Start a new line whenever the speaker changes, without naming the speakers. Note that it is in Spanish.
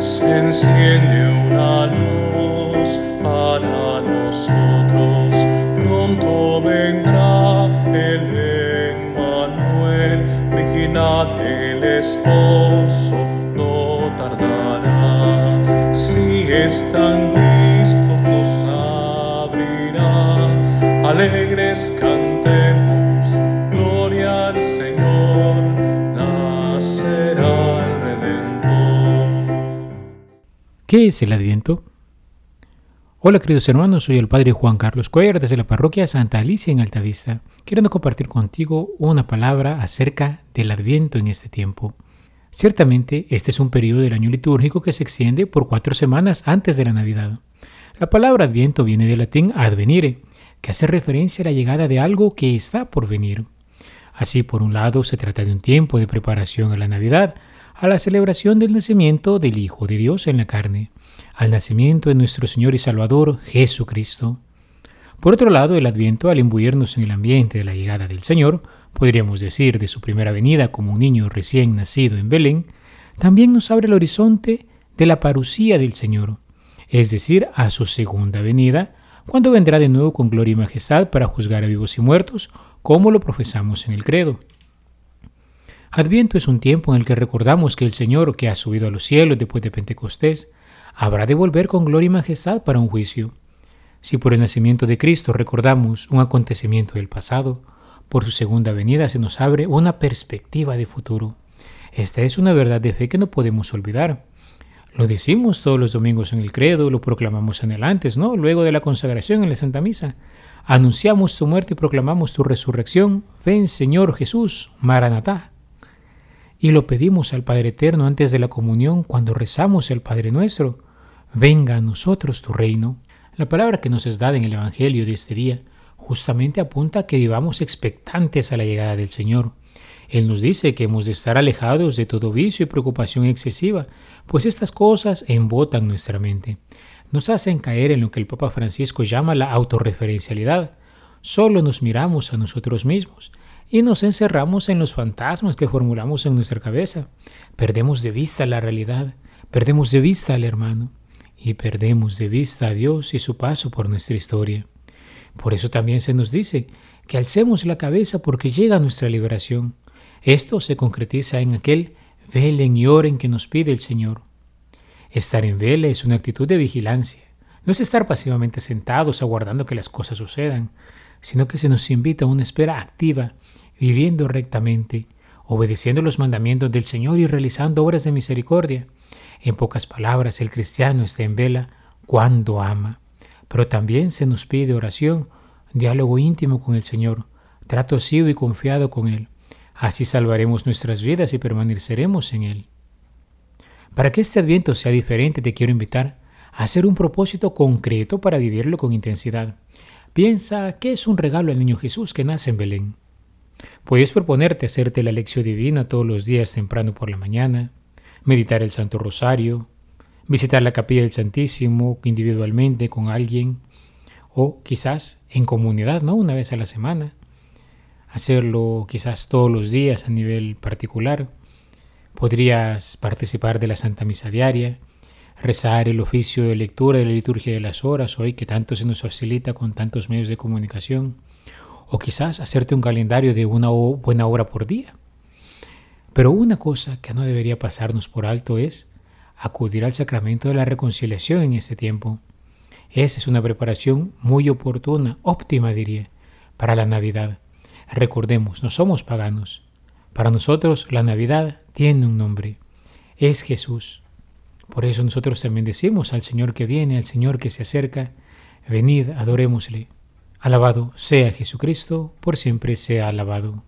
se enciende una luz para nosotros. Pronto vendrá el Emmanuel, vigilad el esposo, no tardará. Si están listos, nos abrirá. Alegres cantemos,
¿Qué es el Adviento? Hola queridos hermanos, soy el Padre Juan Carlos Cuellar desde la parroquia Santa Alicia en Altavista, queriendo compartir contigo una palabra acerca del Adviento en este tiempo. Ciertamente, este es un periodo del año litúrgico que se extiende por cuatro semanas antes de la Navidad. La palabra Adviento viene del latín advenire, que hace referencia a la llegada de algo que está por venir. Así, por un lado, se trata de un tiempo de preparación a la Navidad, a la celebración del nacimiento del Hijo de Dios en la carne, al nacimiento de nuestro Señor y Salvador Jesucristo. Por otro lado, el Adviento, al imbuirnos en el ambiente de la llegada del Señor, podríamos decir de su primera venida como un niño recién nacido en Belén, también nos abre el horizonte de la parucía del Señor, es decir, a su segunda venida, cuando vendrá de nuevo con gloria y majestad para juzgar a vivos y muertos, como lo profesamos en el credo. Adviento es un tiempo en el que recordamos que el Señor, que ha subido a los cielos después de Pentecostés, habrá de volver con gloria y majestad para un juicio. Si por el nacimiento de Cristo recordamos un acontecimiento del pasado, por su segunda venida se nos abre una perspectiva de futuro. Esta es una verdad de fe que no podemos olvidar. Lo decimos todos los domingos en el credo, lo proclamamos en el antes, ¿no? Luego de la consagración en la Santa Misa. Anunciamos tu muerte y proclamamos tu resurrección. Ven, Señor Jesús, Maranatá. Y lo pedimos al Padre Eterno antes de la comunión cuando rezamos el Padre Nuestro. Venga a nosotros tu reino. La palabra que nos es dada en el Evangelio de este día justamente apunta a que vivamos expectantes a la llegada del Señor. Él nos dice que hemos de estar alejados de todo vicio y preocupación excesiva, pues estas cosas embotan nuestra mente. Nos hacen caer en lo que el Papa Francisco llama la autorreferencialidad. Solo nos miramos a nosotros mismos y nos encerramos en los fantasmas que formulamos en nuestra cabeza. Perdemos de vista la realidad, perdemos de vista al hermano y perdemos de vista a Dios y su paso por nuestra historia. Por eso también se nos dice que alcemos la cabeza porque llega nuestra liberación. Esto se concretiza en aquel velen y oren que nos pide el Señor. Estar en vela es una actitud de vigilancia. No es estar pasivamente sentados aguardando que las cosas sucedan, sino que se nos invita a una espera activa, viviendo rectamente, obedeciendo los mandamientos del Señor y realizando obras de misericordia. En pocas palabras, el cristiano está en vela cuando ama, pero también se nos pide oración, diálogo íntimo con el Señor, trato asivo y confiado con Él. Así salvaremos nuestras vidas y permaneceremos en Él. Para que este adviento sea diferente, te quiero invitar hacer un propósito concreto para vivirlo con intensidad. Piensa que es un regalo al niño Jesús que nace en Belén. Puedes proponerte hacerte la lección divina todos los días temprano por la mañana, meditar el Santo Rosario, visitar la capilla del Santísimo individualmente con alguien o quizás en comunidad, ¿no? Una vez a la semana. Hacerlo quizás todos los días a nivel particular. Podrías participar de la Santa Misa diaria, rezar el oficio de lectura de la liturgia de las horas hoy que tanto se nos facilita con tantos medios de comunicación, o quizás hacerte un calendario de una buena hora por día. Pero una cosa que no debería pasarnos por alto es acudir al sacramento de la reconciliación en este tiempo. Esa es una preparación muy oportuna, óptima diría, para la Navidad. Recordemos, no somos paganos. Para nosotros la Navidad tiene un nombre. Es Jesús. Por eso nosotros también decimos al Señor que viene, al Señor que se acerca, venid, adorémosle. Alabado sea Jesucristo, por siempre sea alabado.